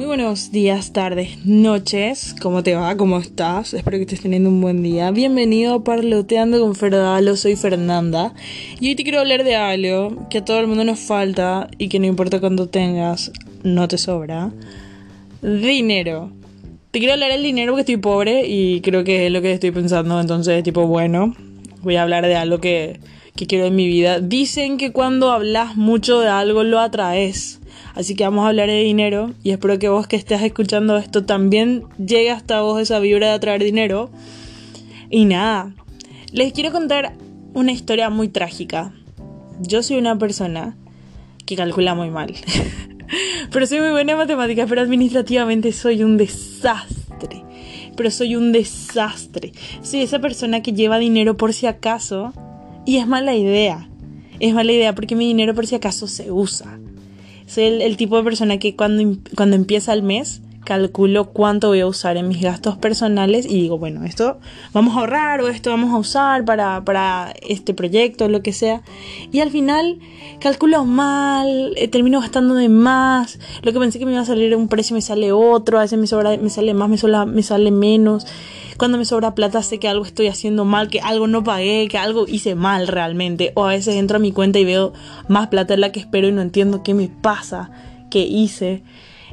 Muy buenos días, tardes, noches. ¿Cómo te va? ¿Cómo estás? Espero que estés teniendo un buen día. Bienvenido a Parloteando con Ferdalo. Soy Fernanda. Y hoy te quiero hablar de algo que a todo el mundo nos falta y que no importa cuánto tengas, no te sobra. Dinero. Te quiero hablar del dinero porque estoy pobre y creo que es lo que estoy pensando. Entonces, tipo, bueno, voy a hablar de algo que, que quiero en mi vida. Dicen que cuando hablas mucho de algo lo atraes. Así que vamos a hablar de dinero y espero que vos que estés escuchando esto también llegue hasta vos esa vibra de atraer dinero. Y nada, les quiero contar una historia muy trágica. Yo soy una persona que calcula muy mal. pero soy muy buena en matemáticas, pero administrativamente soy un desastre. Pero soy un desastre. Soy esa persona que lleva dinero por si acaso y es mala idea. Es mala idea porque mi dinero por si acaso se usa. Soy el, tipo de persona que cuando, cuando empieza el mes calculo cuánto voy a usar en mis gastos personales y digo, bueno, esto vamos a ahorrar o esto vamos a usar para, para este proyecto, lo que sea. Y al final calculo mal, eh, termino gastando de más, lo que pensé que me iba a salir un precio me sale otro, a veces me, sobra, me sale más, me, me sale menos. Cuando me sobra plata sé que algo estoy haciendo mal, que algo no pagué, que algo hice mal realmente. O a veces entro a mi cuenta y veo más plata de la que espero y no entiendo qué me pasa, qué hice.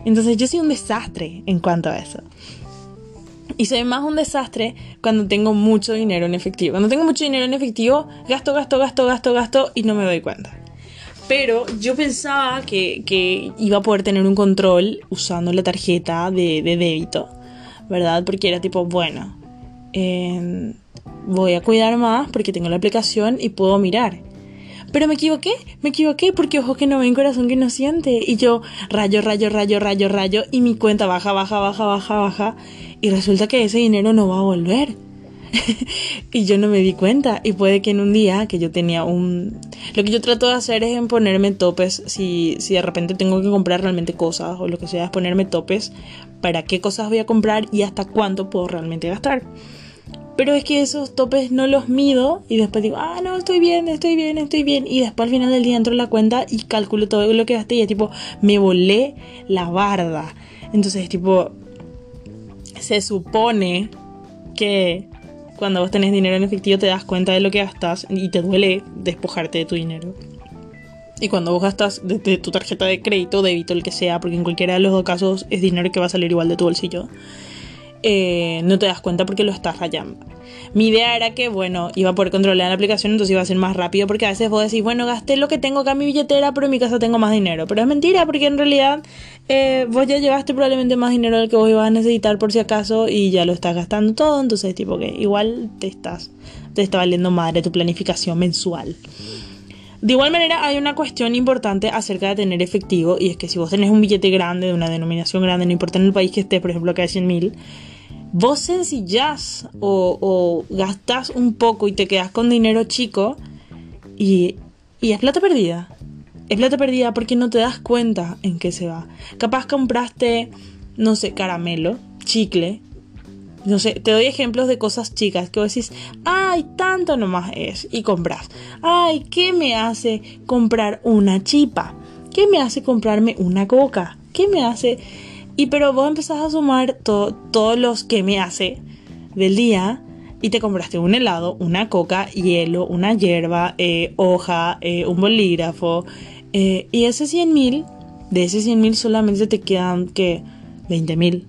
Entonces yo soy un desastre en cuanto a eso. Y soy más un desastre cuando tengo mucho dinero en efectivo. Cuando tengo mucho dinero en efectivo, gasto, gasto, gasto, gasto, gasto y no me doy cuenta. Pero yo pensaba que, iba a poder tener un control usando la tarjeta de, de débito, ¿verdad? Porque era tipo, bueno, Em, voy a cuidar más porque tengo la aplicación y puedo mirar. Pero me equivoqué, me equivoqué porque ojo que no ven, corazón que no siente. Y yo rayo, rayo, rayo, rayo, rayo y mi cuenta baja, baja, baja, baja, baja. Y resulta que ese dinero no va a volver. y yo no me di cuenta. Y puede que en un día que yo tenía un... Lo que yo trato de hacer es en ponerme topes. Si, si de repente tengo que comprar realmente cosas o lo que sea, es ponerme topes para qué cosas voy a comprar y hasta cuánto puedo realmente gastar. Pero es que esos topes no los mido y después digo, ah, no, estoy bien, estoy bien, estoy bien. Y después al final del día entro en la cuenta y calculo todo lo que gasté y es tipo, me volé la barda. Entonces es tipo, se supone que cuando vos tenés dinero en efectivo te das cuenta de lo que gastas y te duele despojarte de tu dinero. Y cuando vos gastas de, tu tarjeta de crédito, débito, el que sea, porque en cualquiera de los dos casos es dinero que va a salir igual de tu bolsillo eh, no te das cuenta porque lo estás rayando. Mi idea era que, bueno, iba a poder controlar la aplicación, entonces iba a ser más rápido, porque a veces vos decís, bueno, gasté lo que tengo acá en mi billetera, pero en mi casa tengo más dinero. Pero es mentira, porque en realidad eh, vos ya llevaste probablemente más dinero del que vos ibas a necesitar por si acaso y ya lo estás gastando todo, entonces tipo que igual te estás, te está valiendo madre tu planificación mensual. De igual manera, hay una cuestión importante acerca de tener efectivo, y es que si vos tenés un billete grande, de una denominación grande, no importa en el país que estés, por ejemplo, acá de 100 mil, vos sencillás o, o gastás un poco y te quedas con dinero chico, y, y es plata perdida. Es plata perdida porque no te das cuenta en qué se va. Capaz compraste, no sé, caramelo, chicle, no sé, te doy ejemplos de cosas chicas que vos decís, ay, tanto nomás es, y compras. Ay, ¿qué me hace comprar una chipa? ¿Qué me hace comprarme una coca? ¿Qué me hace? Y pero vos empezás a sumar todos los que me hace del día y te compraste un helado, una coca, hielo, una hierba, eh, hoja, eh, un bolígrafo. Eh, y ese 100 mil, de ese 100 mil solamente te quedan que 20 mil,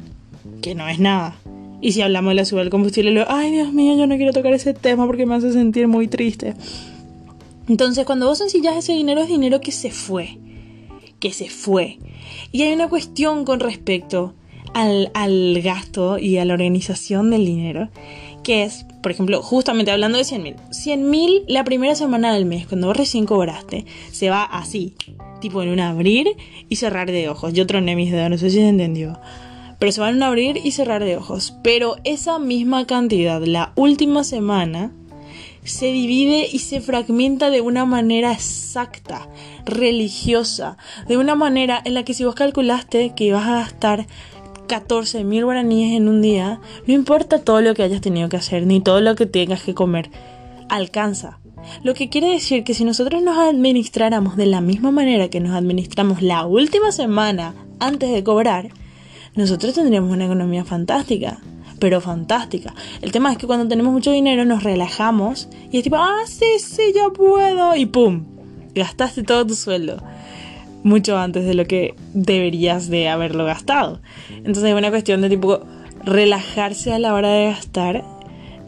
que no es nada. Y si hablamos de la subida del combustible, lo, ay Dios mío, yo no quiero tocar ese tema porque me hace sentir muy triste. Entonces, cuando vos sencillas ese dinero, es dinero que se fue. Que se fue. Y hay una cuestión con respecto al, al gasto y a la organización del dinero, que es, por ejemplo, justamente hablando de 100 mil. 100 mil la primera semana del mes, cuando vos recién cobraste, se va así, tipo en un abrir y cerrar de ojos. Yo troné mis dedos, no sé si se entendió pero se van a abrir y cerrar de ojos. Pero esa misma cantidad la última semana se divide y se fragmenta de una manera exacta, religiosa, de una manera en la que si vos calculaste que ibas a gastar 14 mil guaraníes en un día, no importa todo lo que hayas tenido que hacer, ni todo lo que tengas que comer, alcanza. Lo que quiere decir que si nosotros nos administráramos de la misma manera que nos administramos la última semana antes de cobrar, nosotros tendríamos una economía fantástica. Pero fantástica. El tema es que cuando tenemos mucho dinero nos relajamos y es tipo, ah, sí, sí, yo puedo. Y pum, gastaste todo tu sueldo mucho antes de lo que deberías de haberlo gastado. Entonces es una cuestión de tipo relajarse a la hora de gastar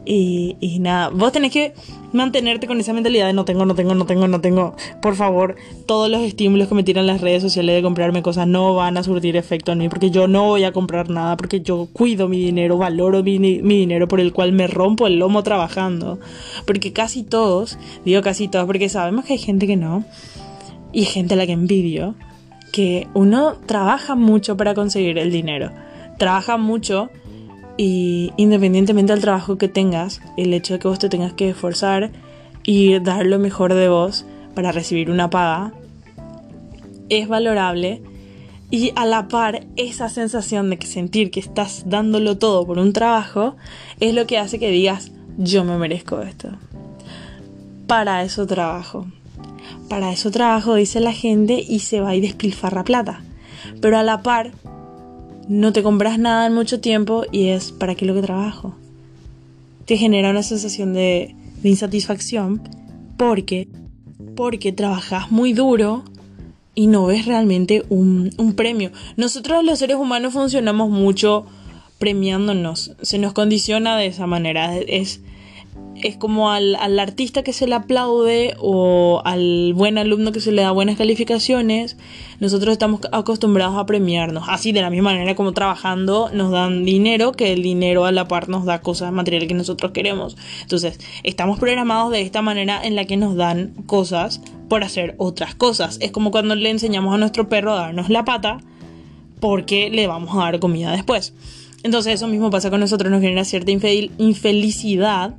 y, y, nada, vos tenés que mantenerte con esa mentalidad de no tengo, no tengo, no tengo, no tengo. Por favor, todos los estímulos que me tiran las redes sociales de comprarme cosas no van a surtir efecto en mí porque yo no voy a comprar nada, porque yo cuido mi dinero, valoro mi, mi dinero por el cual me rompo el lomo trabajando. Porque casi todos, digo casi todos porque sabemos que hay gente que no, y gente a la que envidio, que uno trabaja mucho para conseguir el dinero. Trabaja mucho y independientemente del trabajo que tengas, el hecho de que vos te tengas que esforzar y dar lo mejor de vos para recibir una paga es valorable y a la par esa sensación de que sentir que estás dándolo todo por un trabajo es lo que hace que digas yo me merezco esto. Para eso trabajo. Para eso trabajo, dice la gente, y se va y despilfarra plata. Pero a la par, no te compras nada en mucho tiempo y es ¿para qué lo que trabajo? Te genera una sensación de, insatisfacción porque, porque trabajas muy duro y no ves realmente un, un premio. Nosotros los seres humanos funcionamos mucho premiándonos, se nos condiciona de esa manera. Es, es como al, artista que se le aplaude o al buen alumno que se le da buenas calificaciones, nosotros estamos acostumbrados a premiarnos. Así, de la misma manera como trabajando nos dan dinero, que el dinero a la par nos da cosas materiales que nosotros queremos. Entonces, estamos programados de esta manera en la que nos dan cosas por hacer otras cosas. Es como cuando le enseñamos a nuestro perro a darnos la pata porque le vamos a dar comida después. Entonces eso mismo pasa con nosotros, nos genera cierta infelicidad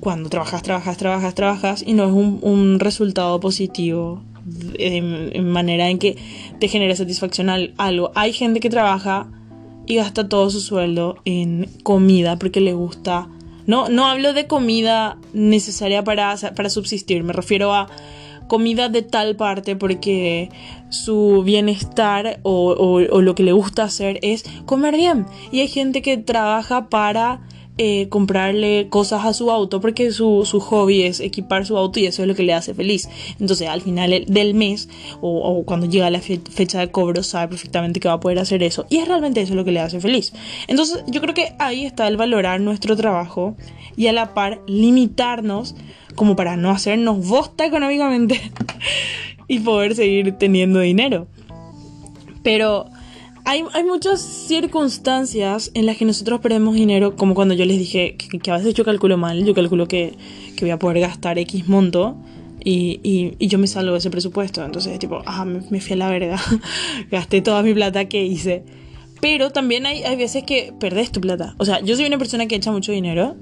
cuando trabajas, trabajas, trabajas, trabajas y no es un, resultado positivo en, manera en que te genere satisfacción algo. Hay gente que trabaja y gasta todo su sueldo en comida porque le gusta. No, no hablo de comida necesaria para, para subsistir, me refiero a comida de tal parte porque su bienestar o, o, lo que le gusta hacer es comer bien. Y hay gente que trabaja para eh, comprarle cosas a su auto porque su, hobby es equipar su auto y eso es lo que le hace feliz. Entonces al final del mes o, cuando llega la fecha de cobro sabe perfectamente que va a poder hacer eso y es realmente eso lo que le hace feliz. Entonces yo creo que ahí está el valorar nuestro trabajo y a la par limitarnos como para no hacernos bosta económicamente y poder seguir teniendo dinero. Pero hay, muchas circunstancias en las que nosotros perdemos dinero, como cuando yo les dije que, a veces yo calculo mal, yo calculo que, voy a poder gastar X monto y, yo me salgo de ese presupuesto. Entonces, tipo, ah, me, fui a la verga, gasté toda mi plata que hice. Pero también hay, hay veces que perdés tu plata. O sea, yo soy una persona que echa mucho dinero,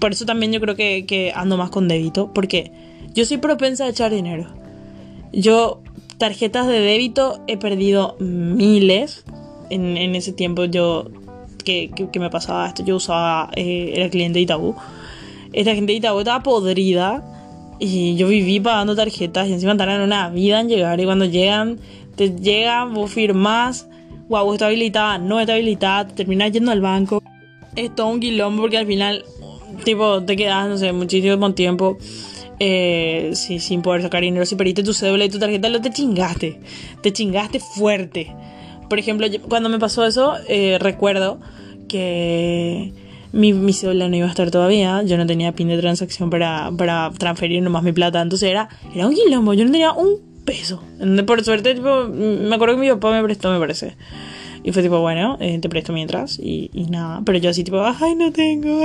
por eso también yo creo que, que ando más con débito, porque yo soy propensa a echar dinero. Yo tarjetas de débito he perdido miles en, ese tiempo yo, que, me pasaba esto, yo usaba, eh, cliente de Itaú. Esta gente de Itaú estaba podrida y yo viví pagando tarjetas y encima tardan una vida en llegar y cuando llegan, te llegan, vos firmás, wow, está habilitada, no está habilitada, te terminas yendo al banco. Es todo un quilombo porque al final, tipo, te quedas, no sé, muchísimo tiempo. Eh, sin poder sacar dinero, si perdiste tu cédula y tu tarjeta, lo te chingaste. Te chingaste fuerte por ejemplo, cuando me pasó eso, eh, recuerdo que mi, mi cédula no iba a estar todavía, yo no tenía pin de transacción para, para transferir nomás mi plata, entonces era, era un quilombo, yo no tenía un peso. Por suerte, tipo, me acuerdo que mi papá me prestó, me parece. Y fue tipo, bueno, eh, te presto mientras y, y, nada. Pero yo así tipo, ay, no tengo.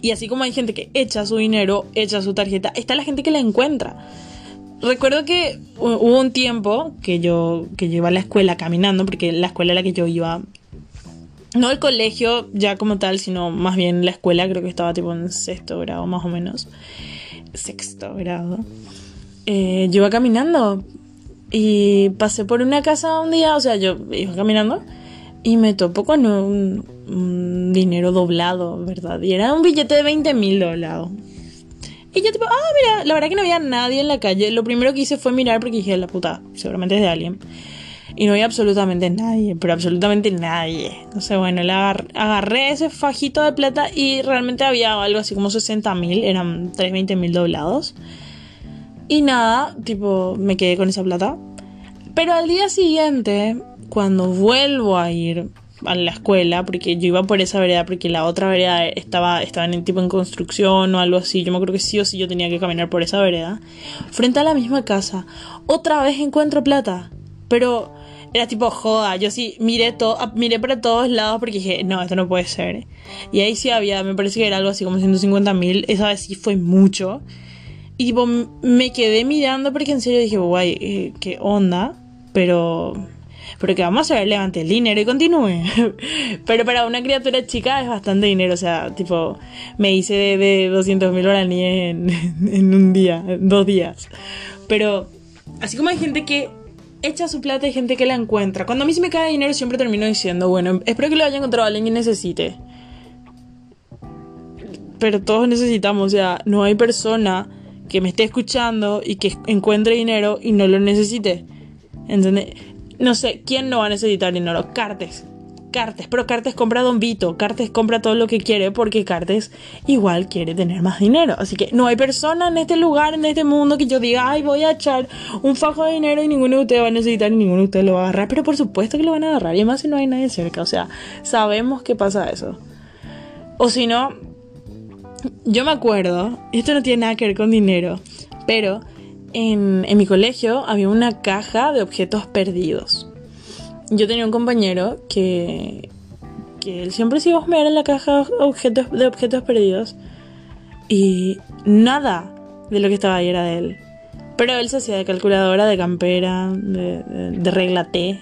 Y así como hay gente que echa su dinero, echa su tarjeta, está la gente que la encuentra recuerdo que hubo un tiempo que yo, que iba a la escuela caminando, porque la escuela a la que yo iba, no el colegio ya como tal, sino más bien la escuela, creo que estaba tipo en sexto grado más o menos, sexto grado. Eh, yo iba caminando y pasé por una casa un día, o sea, yo iba caminando y me topo con un, un dinero doblado, ¿verdad? Y era un billete de 20 mil doblado. Y yo tipo, ah, mira, la verdad que no había nadie en la calle. Lo primero que hice fue mirar porque dije, la puta, seguramente es de alguien. y no había absolutamente nadie, pero absolutamente nadie. Entonces, bueno, le agarré ese fajito de plata y realmente había algo así como 60 mil, eran 320 mil doblados. Y nada, tipo, me quedé con esa plata. Pero al día siguiente, cuando vuelvo a ir a la escuela, porque yo iba por esa vereda, porque la otra vereda estaba, estaba en tipo en construcción o algo así. Yo me acuerdo que sí o sí yo tenía que caminar por esa vereda. Frente a la misma casa, otra vez encuentro plata. Pero era tipo joda. Yo sí miré todo, miré para todos lados porque dije, no, esto no puede ser. Y ahí sí había, me parece que era algo así como 150 mil. Esa vez sí fue mucho. Y tipo, me quedé mirando porque en serio dije, guay, eh, qué onda. Pero pero que vamos a ver, levante el dinero y continúe. pero para una criatura chica es bastante dinero, o sea, tipo, me hice de, de 200 mil en, en un día, en dos días. Pero, así como hay gente que echa su plata, hay gente que la encuentra. Cuando a mí se me cae dinero, siempre termino diciendo, bueno, espero que lo haya encontrado alguien que necesite. Pero todos necesitamos, o sea, no hay persona que me esté escuchando y que encuentre dinero y no lo necesite. ¿Entendés? No sé, ¿quién no va a necesitar dinero? Cartes. Cartes, pero Cartes compra Don Vito, Cartes compra todo lo que quiere porque Cartes igual quiere tener más dinero. Así que no hay persona en este lugar, en este mundo que yo diga, ay, voy a echar un fajo de dinero y ninguno de ustedes va a necesitar ninguno de ustedes lo va a agarrar. Pero por supuesto que lo van a agarrar y además si no hay nadie cerca. O sea, sabemos que pasa eso. O si no, yo me acuerdo, esto no tiene nada que ver con dinero, pero en, mi colegio había una caja de objetos perdidos. Yo tenía un compañero que, que él siempre se iba a en la caja de objetos, de objetos perdidos y nada de lo que estaba ahí era de él. Pero él se hacía de calculadora, de campera, de, regla T.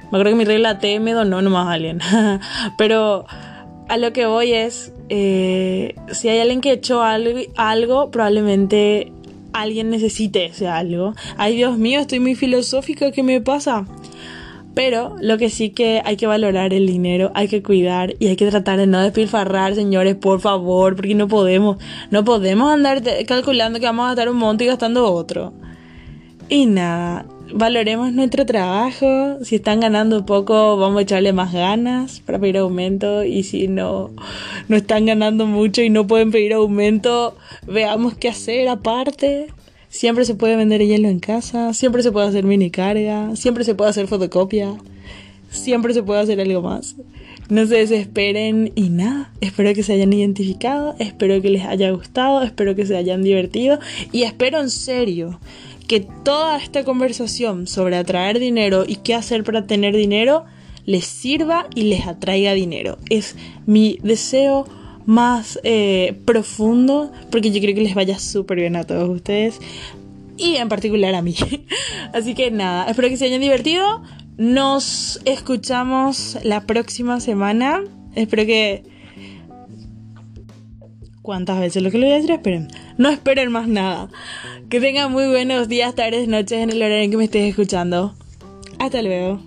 Me acuerdo que mi regla T me donó nomás a alguien. Pero a lo que voy es, eh, si hay alguien que echó algo probablemente alguien necesite ese algo. Ay, Dios mío, estoy muy filosófica, ¿qué me pasa? Pero lo que sí que hay que valorar el dinero, hay que cuidar y hay que tratar de no despilfarrar, señores, por favor, porque no podemos, no podemos andar calculando que vamos a gastar un monto y gastando otro. Y nada, valoremos nuestro trabajo. Si están ganando poco, vamos a echarle más ganas para pedir aumento. Y si no, no están ganando mucho y no pueden pedir aumento, veamos qué hacer aparte. Siempre se puede vender hielo en casa, siempre se puede hacer mini carga, siempre se puede hacer fotocopia, siempre se puede hacer algo más. No se desesperen y nada, espero que se hayan identificado, espero que les haya gustado, espero que se hayan divertido y espero en serio que toda esta conversación sobre atraer dinero y qué hacer para tener dinero les sirva y les atraiga dinero. Es mi deseo más eh, profundo porque yo creo que les vaya súper bien a todos ustedes y en particular a mí. Así que nada, espero que se hayan divertido. Nos escuchamos la próxima semana. Espero que... ¿Cuántas veces lo que le voy a decir? Esperen. No esperen más nada. Que tengan muy buenos días, tardes, noches en el horario en que me estés escuchando. Hasta luego.